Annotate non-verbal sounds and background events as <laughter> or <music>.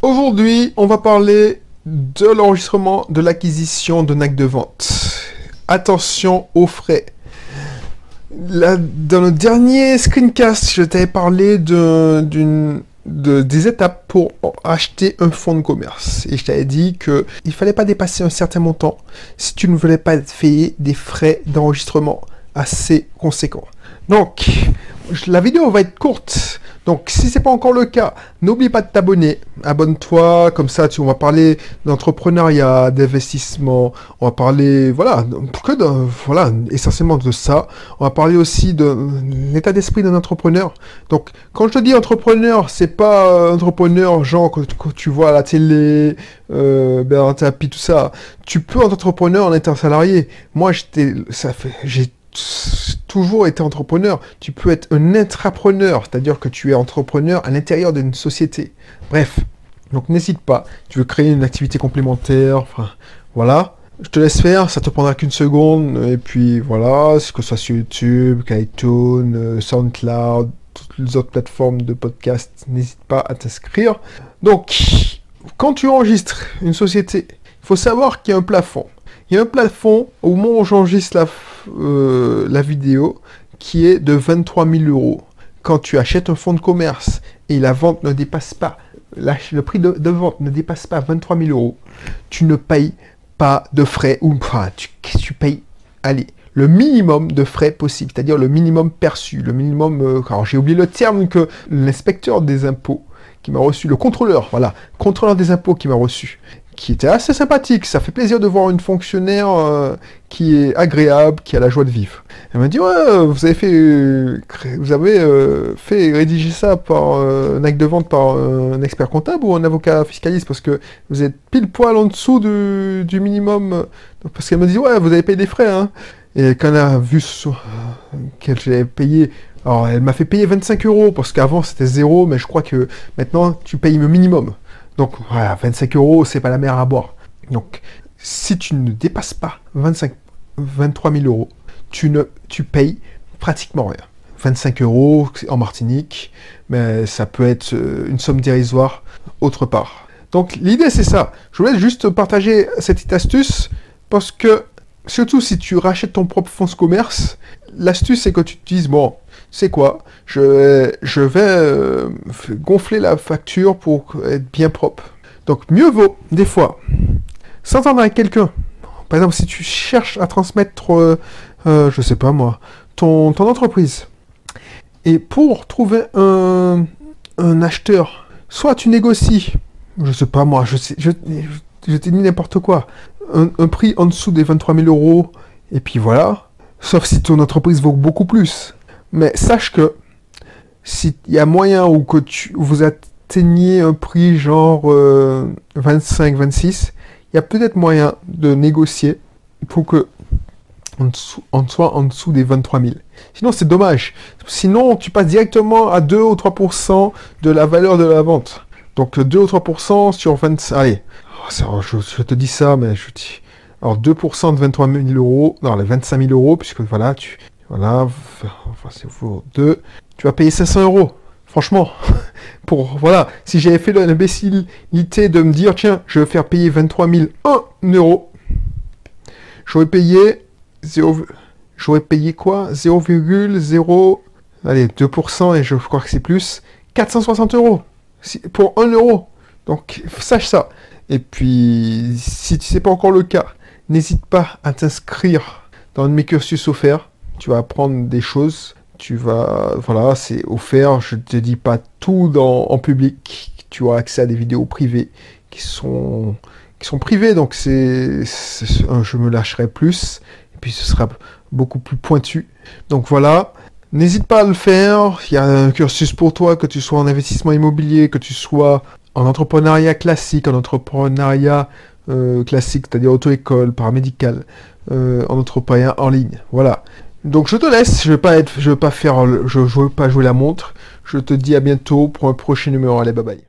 Aujourd'hui, on va parler de l'enregistrement de l'acquisition de NAC de vente. Attention aux frais. dans le dernier screencast, je t'avais parlé de, des étapes pour acheter un fonds de commerce. Et je t'avais dit qu'il ne fallait pas dépasser un certain montant si tu ne voulais pas payer des frais d'enregistrement assez conséquents. Donc, la vidéo va être courte. Donc, si c'est pas encore le cas, n'oublie pas de t'abonner. Abonne-toi, comme ça, tu, on va parler d'entrepreneuriat, d'investissement. On va parler, voilà, que de, voilà, essentiellement de ça. On va parler aussi de l'état d'esprit d'un entrepreneur. Donc, quand je te dis entrepreneur, c'est pas euh, entrepreneur genre que, tu vois à la télé, euh, Bernard Tapie, tout ça. Tu peux être entrepreneur en étant salarié. Moi, j'étais, ça fait, j'ai toujours été entrepreneur. Tu peux être un intrapreneur, c'est-à-dire que tu es entrepreneur à l'intérieur d'une société. Bref, donc n'hésite pas. Tu veux créer une activité complémentaire, enfin, voilà. Je te laisse faire, ça te prendra qu'une seconde, et puis voilà, que ce soit sur YouTube, iTunes, euh, SoundCloud, toutes les autres plateformes de podcast, n'hésite pas à t'inscrire. Donc, quand tu enregistres une société, il faut savoir qu'il y a un plafond. Il y a un plafond au moment où j'enregistre la, euh, la vidéo qui est de 23 000 euros. Quand tu achètes un fonds de commerce et la vente ne dépasse pas, le prix de, vente ne dépasse pas 23 000 euros, tu ne payes pas de frais ou enfin, tu, tu payes, allez, le minimum de frais possible, c'est-à-dire le minimum perçu, le minimum, euh, alors j'ai oublié le terme que l'inspecteur des impôts qui m'a reçu, le contrôleur, voilà, contrôleur des impôts qui m'a reçu, qui était assez sympathique. Ça fait plaisir de voir une fonctionnaire euh, qui est agréable, qui a la joie de vivre. Elle m'a dit ouais, vous avez fait, vous avez euh, fait rédiger ça par euh, un acte de vente par un expert comptable ou un avocat fiscaliste? Parce que vous êtes pile poil en dessous du, minimum. Parce qu'elle me dit ouais, vous avez payé des frais. Hein. Et quand elle a vu qu'elle j'avais payé alors, elle m'a fait payer 25 euros parce qu'avant c'était zéro, mais je crois que maintenant tu payes le minimum. Donc voilà, 25 euros, c'est pas la mer à boire. Donc si tu ne dépasses pas 25, 23 000 euros, tu, ne, tu payes pratiquement rien. 25 euros en Martinique, mais ça peut être euh, une somme dérisoire autre part. Donc l'idée c'est ça. Je voulais juste partager cette petite astuce parce que surtout si tu rachètes ton propre fonds commerce, l'astuce c'est que tu te dises bon, c'est quoi? Je, je vais euh, gonfler la facture pour être bien propre. Donc mieux vaut, des fois, s'entendre avec quelqu'un. Par exemple, si tu cherches à transmettre, euh, euh, je sais pas moi, ton, entreprise. Et pour trouver un, acheteur, soit tu négocies, je sais pas moi, je, je, t'ai dit n'importe quoi, un, un prix en dessous des 23 000 euros, et puis voilà. Sauf si ton entreprise vaut beaucoup plus. Mais sache que s'il y a moyen ou que vous atteigniez un prix genre 25, euh, 26, il y a peut-être moyen de négocier pour que on, soit en dessous des 23 000. Sinon, c'est dommage. Sinon, tu passes directement à 2 ou 3% de la valeur de la vente. Donc 2 ou 3% sur 20... Allez, oh, je, je, te dis ça, mais je dis... Alors 2% de 23 000 euros, non, les 25 000 euros, puisque voilà, tu, voilà, enfin c'est pour 2. Tu vas payer 500 euros. Franchement, <laughs> pour voilà, si j'avais fait l'imbécilité de me dire tiens, je vais faire payer 23 001 euros, j'aurais payé 0, j'aurais payé quoi? 0,0 allez 2% et je crois que c'est plus 460 euros pour 1 euro. Donc sache ça. Et puis si tu sais pas encore le cas, n'hésite pas à t'inscrire dans mes cursus offerts tu vas apprendre des choses, tu vas, voilà, c'est offert, je te dis pas tout en public, tu auras accès à des vidéos privées qui sont, qui sont privées, donc c'est, je me lâcherai plus, et puis ce sera beaucoup plus pointu. Donc voilà, n'hésite pas à le faire, il y a un cursus pour toi, que tu sois en investissement immobilier, que tu sois en entrepreneuriat classique, en entrepreneuriat euh, classique, c'est-à-dire auto-école, paramédical, euh, en entrepreneuriat en ligne. Voilà. Donc je te laisse, je vais pas être, je vais pas faire, je, je veux pas jouer la montre. Je te dis à bientôt pour un prochain numéro. Allez, bye bye.